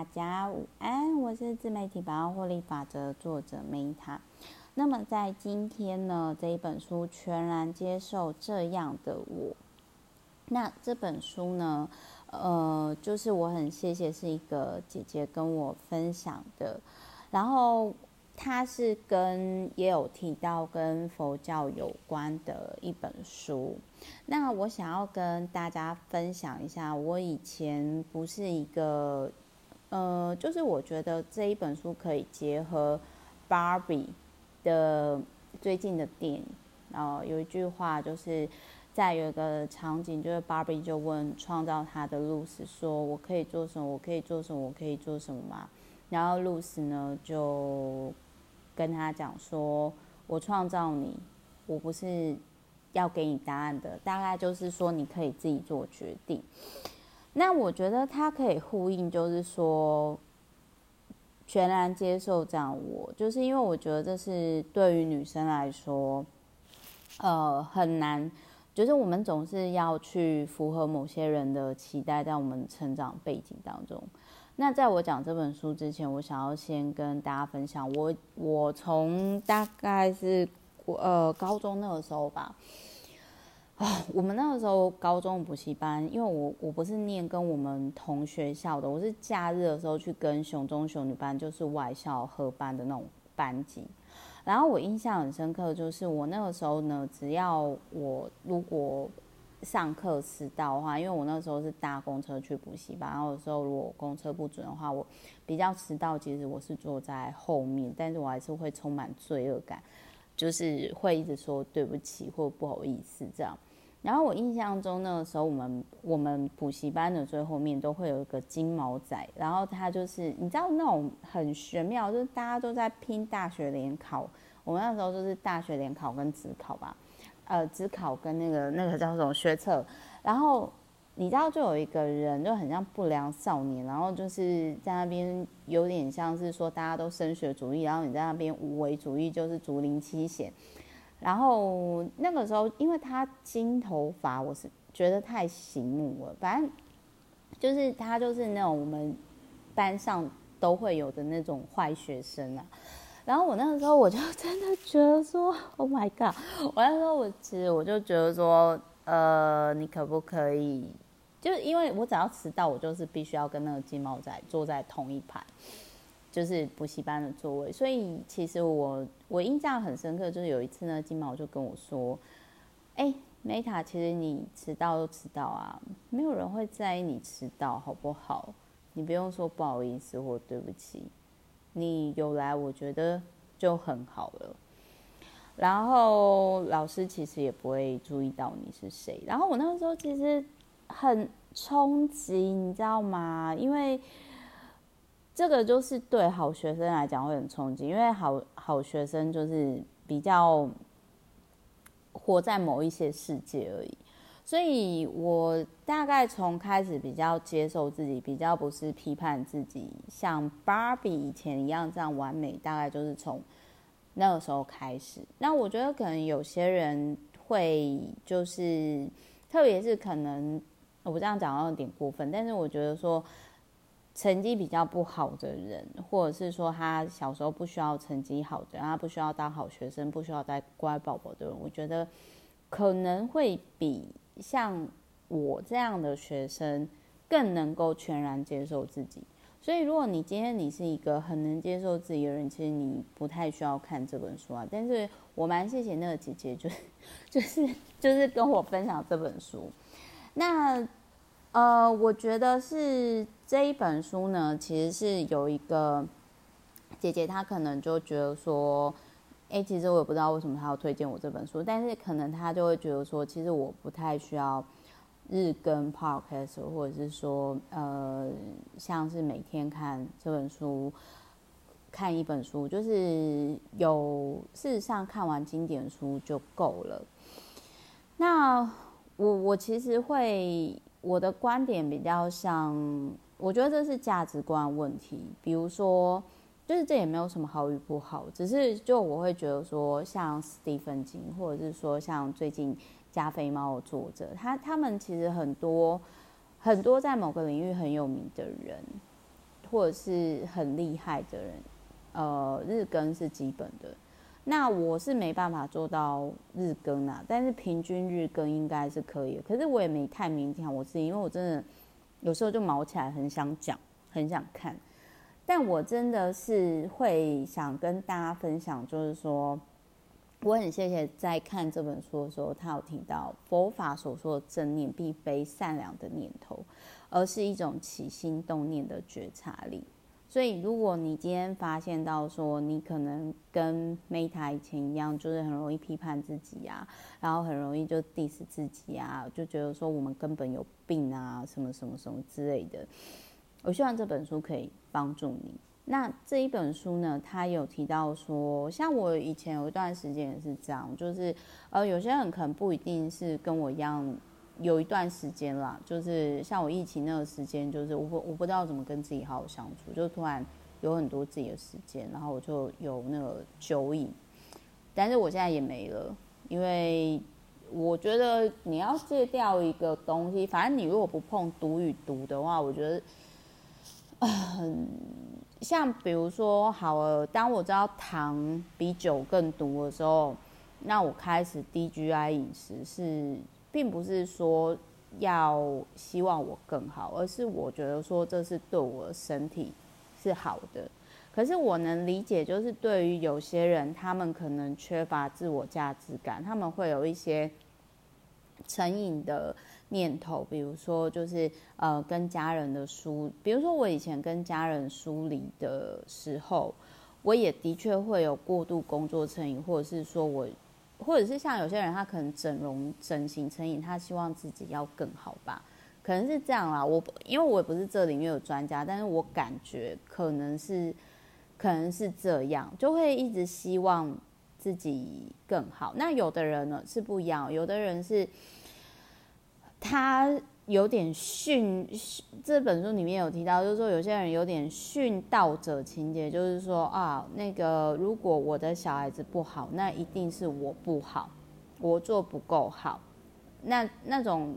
大家午安，我是自媒体百万获利法则作者 Meta。那么在今天呢，这一本书全然接受这样的我。那这本书呢，呃，就是我很谢谢是一个姐姐跟我分享的，然后。它是跟也有提到跟佛教有关的一本书。那我想要跟大家分享一下，我以前不是一个，呃，就是我觉得这一本书可以结合 Barbie 的最近的电影。然后有一句话就是在有一个场景，就是 Barbie 就问创造他的露丝说：“我可以做什么？我可以做什么？我可以做什么吗？”然后露丝呢就。跟他讲说，我创造你，我不是要给你答案的，大概就是说你可以自己做决定。那我觉得他可以呼应，就是说全然接受这样我，就是因为我觉得这是对于女生来说，呃，很难，就是我们总是要去符合某些人的期待，在我们成长背景当中。那在我讲这本书之前，我想要先跟大家分享我，我我从大概是呃高中那个时候吧，啊，我们那个时候高中补习班，因为我我不是念跟我们同学校的，我是假日的时候去跟雄中雄女班，就是外校合班的那种班级，然后我印象很深刻，就是我那个时候呢，只要我如果上课迟到的话，因为我那时候是搭公车去补习班，然后有时候如果公车不准的话，我比较迟到，其实我是坐在后面，但是我还是会充满罪恶感，就是会一直说对不起或不好意思这样。然后我印象中那个时候，我们我们补习班的最后面都会有一个金毛仔，然后他就是你知道那种很玄妙，就是大家都在拼大学联考，我们那时候就是大学联考跟职考吧。呃，职考跟那个那个叫什么学测，然后你知道就有一个人就很像不良少年，然后就是在那边有点像是说大家都升学主义，然后你在那边无为主义，就是竹林七贤。然后那个时候因为他金头发，我是觉得太醒目了，反正就是他就是那种我们班上都会有的那种坏学生啊。然后我那个时候我就 真的觉得说，Oh my god！我那时候我其实我就觉得说，呃，你可不可以？就是因为我只要迟到，我就是必须要跟那个金毛仔坐在同一排，就是补习班的座位。所以其实我我印象很深刻，就是有一次呢，金毛就跟我说：“哎，Meta，其实你迟到都迟到啊，没有人会在意你迟到，好不好？你不用说不好意思或对不起。”你有来，我觉得就很好了。然后老师其实也不会注意到你是谁。然后我那个时候其实很冲击，你知道吗？因为这个就是对好学生来讲会很冲击，因为好好学生就是比较活在某一些世界而已。所以我大概从开始比较接受自己，比较不是批判自己，像芭比以前一样这样完美，大概就是从那个时候开始。那我觉得可能有些人会就是，特别是可能我这样讲有点过分，但是我觉得说成绩比较不好的人，或者是说他小时候不需要成绩好的，他不需要当好学生，不需要当乖宝宝的人，我觉得可能会比。像我这样的学生，更能够全然接受自己。所以，如果你今天你是一个很能接受自己的人，其实你不太需要看这本书啊。但是我蛮谢谢那个姐姐，就是 就是就是跟我分享这本书。那呃，我觉得是这一本书呢，其实是有一个姐姐，她可能就觉得说。哎，其实我也不知道为什么她要推荐我这本书，但是可能她就会觉得说，其实我不太需要日更 podcast，或者是说，呃，像是每天看这本书，看一本书，就是有事实上看完经典书就够了。那我我其实会我的观点比较像，我觉得这是价值观问题，比如说。就是这也没有什么好与不好，只是就我会觉得说，像史蒂芬金，或者是说像最近加菲猫的作者，他他们其实很多很多在某个领域很有名的人，或者是很厉害的人，呃，日更是基本的。那我是没办法做到日更啊，但是平均日更应该是可以。可是我也没太勉强我自己，因为我真的有时候就毛起来，很想讲，很想看。但我真的是会想跟大家分享，就是说，我很谢谢在看这本书的时候，他有提到佛法所说的正念，并非善良的念头，而是一种起心动念的觉察力。所以，如果你今天发现到说你可能跟 Meta 以前一样，就是很容易批判自己啊，然后很容易就 diss 自己啊，就觉得说我们根本有病啊，什么什么什么之类的。我希望这本书可以帮助你。那这一本书呢，它有提到说，像我以前有一段时间也是这样，就是呃，有些人可能不一定是跟我一样。有一段时间啦，就是像我疫情那个时间，就是我不我不知道怎么跟自己好好相处，就突然有很多自己的时间，然后我就有那个酒瘾，但是我现在也没了，因为我觉得你要戒掉一个东西，反正你如果不碰毒与毒的话，我觉得，嗯，像比如说好了，当我知道糖比酒更毒的时候，那我开始低 GI 饮食是。并不是说要希望我更好，而是我觉得说这是对我身体是好的。可是我能理解，就是对于有些人，他们可能缺乏自我价值感，他们会有一些成瘾的念头，比如说就是呃跟家人的疏，比如说我以前跟家人疏离的时候，我也的确会有过度工作成瘾，或者是说我。或者是像有些人，他可能整容、整形成瘾，他希望自己要更好吧？可能是这样啦。我因为我也不是这领域的专家，但是我感觉可能是，可能是这样，就会一直希望自己更好。那有的人呢是不一样，有的人是他。有点训，这本书里面有提到，就是说有些人有点训导者情节，就是说啊，那个如果我的小孩子不好，那一定是我不好，我做不够好，那那种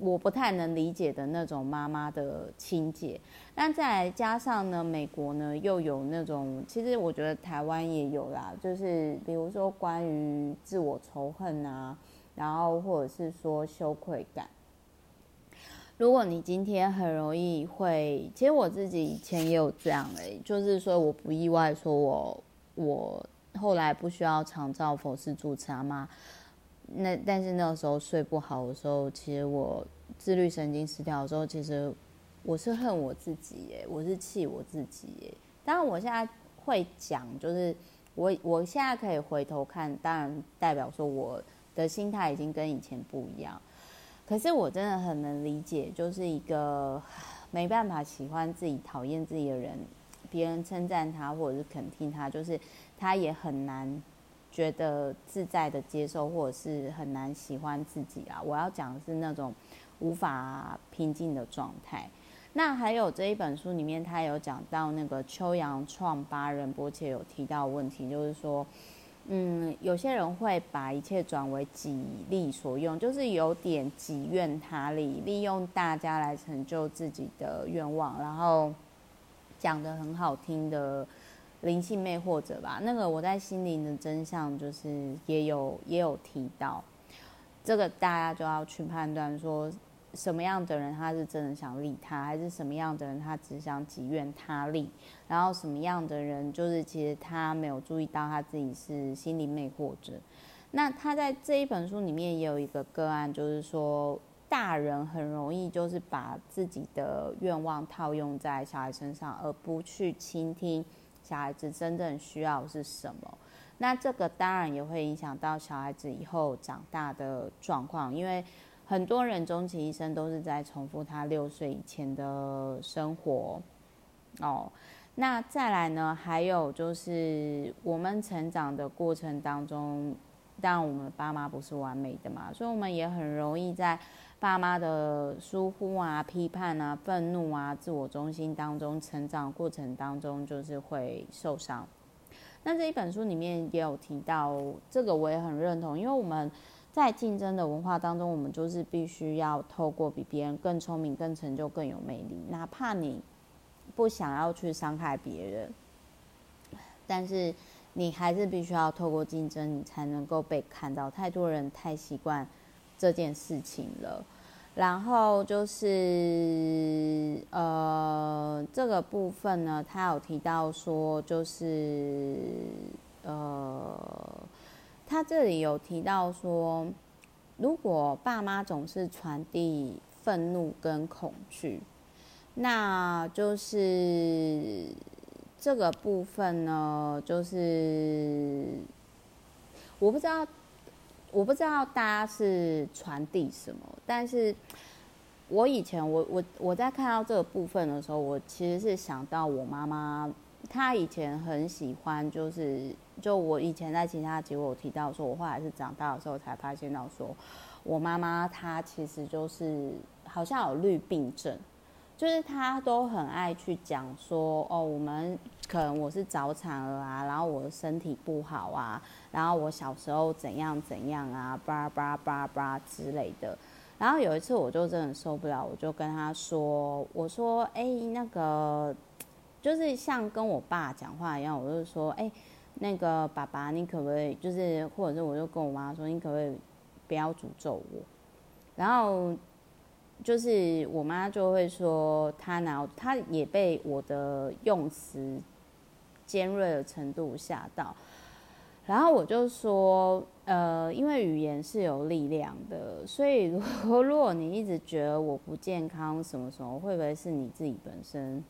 我不太能理解的那种妈妈的情节。那再加上呢，美国呢又有那种，其实我觉得台湾也有啦，就是比如说关于自我仇恨啊，然后或者是说羞愧感。如果你今天很容易会，其实我自己以前也有这样的、欸，就是说我不意外，说我我后来不需要长照佛事主持啊嘛，那但是那个时候睡不好的时候，其实我自律神经失调的时候，其实我是恨我自己耶、我是气我自己耶、当然我现在会讲，就是我我现在可以回头看，当然代表说我的心态已经跟以前不一样。可是我真的很能理解，就是一个 没办法喜欢自己、讨厌自己的人，别人称赞他或者是肯定他，就是他也很难觉得自在的接受，或者是很难喜欢自己啊。我要讲的是那种无法平静的状态。那还有这一本书里面，他有讲到那个秋阳创八人波切有提到问题，就是说。嗯，有些人会把一切转为己利所用，就是有点己愿他利，利用大家来成就自己的愿望，然后讲得很好听的灵性魅惑者吧。那个我在心灵的真相就是也有也有提到，这个大家就要去判断说。什么样的人他是真的想利他，还是什么样的人他只想己愿他利？然后什么样的人就是其实他没有注意到他自己是心灵魅惑者。那他在这一本书里面也有一个个案，就是说大人很容易就是把自己的愿望套用在小孩身上，而不去倾听小孩子真正需要是什么。那这个当然也会影响到小孩子以后长大的状况，因为。很多人终其一生都是在重复他六岁以前的生活，哦，那再来呢？还有就是我们成长的过程当中，当然我们爸妈不是完美的嘛，所以我们也很容易在爸妈的疏忽啊、批判啊、愤怒啊、自我中心当中成长过程当中，就是会受伤。那这一本书里面也有提到，这个我也很认同，因为我们。在竞争的文化当中，我们就是必须要透过比别人更聪明、更成就、更有魅力，哪怕你不想要去伤害别人，但是你还是必须要透过竞争，你才能够被看到。太多人太习惯这件事情了。然后就是呃，这个部分呢，他有提到说，就是呃，他这里有提到说，如果爸妈总是传递愤怒跟恐惧，那就是这个部分呢，就是我不知道。我不知道大家是传递什么，但是我以前我我我在看到这个部分的时候，我其实是想到我妈妈，他以前很喜欢，就是就我以前在其他节目有提到说，我后来是长大的时候才发现到说，我妈妈她其实就是好像有绿病症。就是她都很爱去讲说哦，我们可能我是早产儿啊，然后我的身体不好啊，然后我小时候怎样怎样啊，叭叭叭叭之类的。然后有一次我就真的受不了，我就跟他说，我说哎，那个就是像跟我爸讲话一样，我就说哎，那个爸爸，你可不可以就是，或者是我就跟我妈说，你可不可以不要诅咒我？然后。就是我妈就会说，她拿，她也被我的用词尖锐的程度吓到，然后我就说，呃，因为语言是有力量的，所以如果 如果你一直觉得我不健康，什么什么，会不会是你自己本身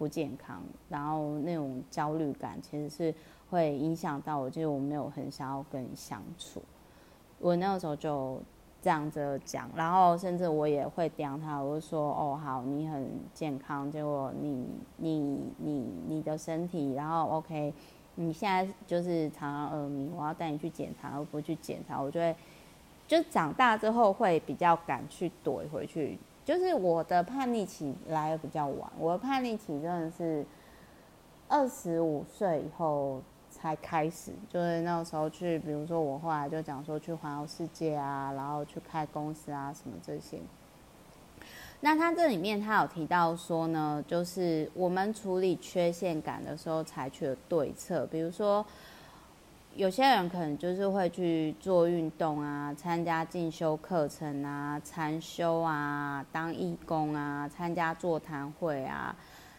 不健康？然后那种焦虑感其实是会影响到我，就是我没有很想要跟你相处。我那个时候就。这样子讲，然后甚至我也会刁他，我就说：“哦，好，你很健康，结果你你你你的身体，然后 OK，你现在就是常常耳鸣，我要带你去检查，而不去检查，我就会就长大之后会比较敢去怼回去。就是我的叛逆期来的比较晚，我的叛逆期真的是二十五岁以后。”才开始，就是那个时候去，比如说我后来就讲说去环游世界啊，然后去开公司啊什么这些。那他这里面他有提到说呢，就是我们处理缺陷感的时候采取的对策，比如说有些人可能就是会去做运动啊，参加进修课程啊，禅修啊，当义工啊，参加座谈会啊。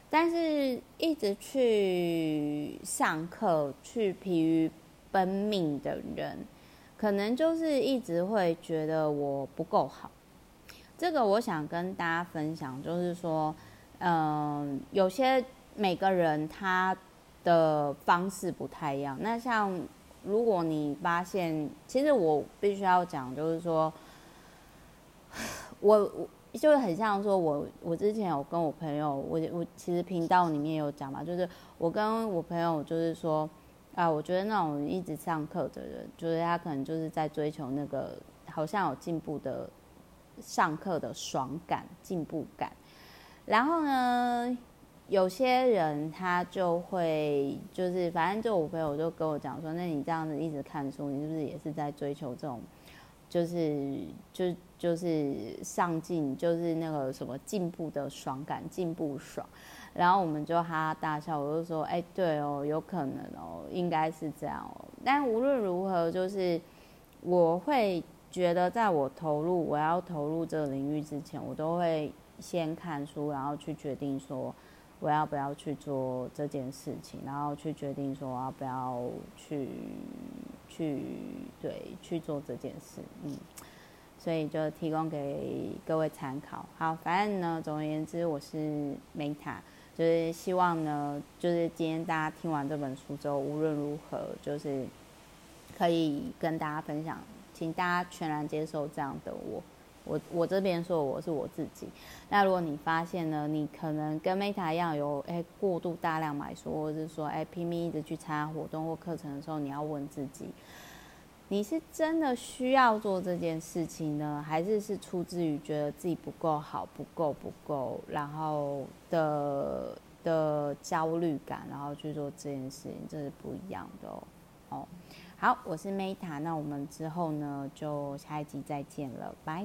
但是，一直去上课、去疲于奔命的人，可能就是一直会觉得我不够好。这个我想跟大家分享，就是说，嗯、有些每个人他的方式不太一样。那像如果你发现，其实我必须要讲，就是说，我我。就很像说我，我我之前有跟我朋友，我我其实频道里面有讲嘛，就是我跟我朋友就是说，啊，我觉得那种一直上课的人，就是他可能就是在追求那个好像有进步的上课的爽感、进步感。然后呢，有些人他就会就是，反正就我朋友就跟我讲说，那你这样子一直看书，你是不是也是在追求这种？就是就就是上进，就是那个什么进步的爽感，进步爽。然后我们就哈哈大笑，我就说：“哎，对哦，有可能哦，应该是这样哦。”但无论如何，就是我会觉得，在我投入我要投入这个领域之前，我都会先看书，然后去决定说我要不要去做这件事情，然后去决定说我要不要去。去对去做这件事，嗯，所以就提供给各位参考。好，反正呢，总而言之，我是 Meta，就是希望呢，就是今天大家听完这本书之后，无论如何，就是可以跟大家分享，请大家全然接受这样的我。我我这边说我是我自己，那如果你发现呢，你可能跟 Meta 一样有哎过度大量买书，或者是说哎拼命一直去参加活动或课程的时候，你要问自己，你是真的需要做这件事情呢，还是是出自于觉得自己不够好、不够不够，然后的的焦虑感，然后去做这件事情，这是不一样的哦。哦好，我是 Meta，那我们之后呢，就下一集再见了，拜。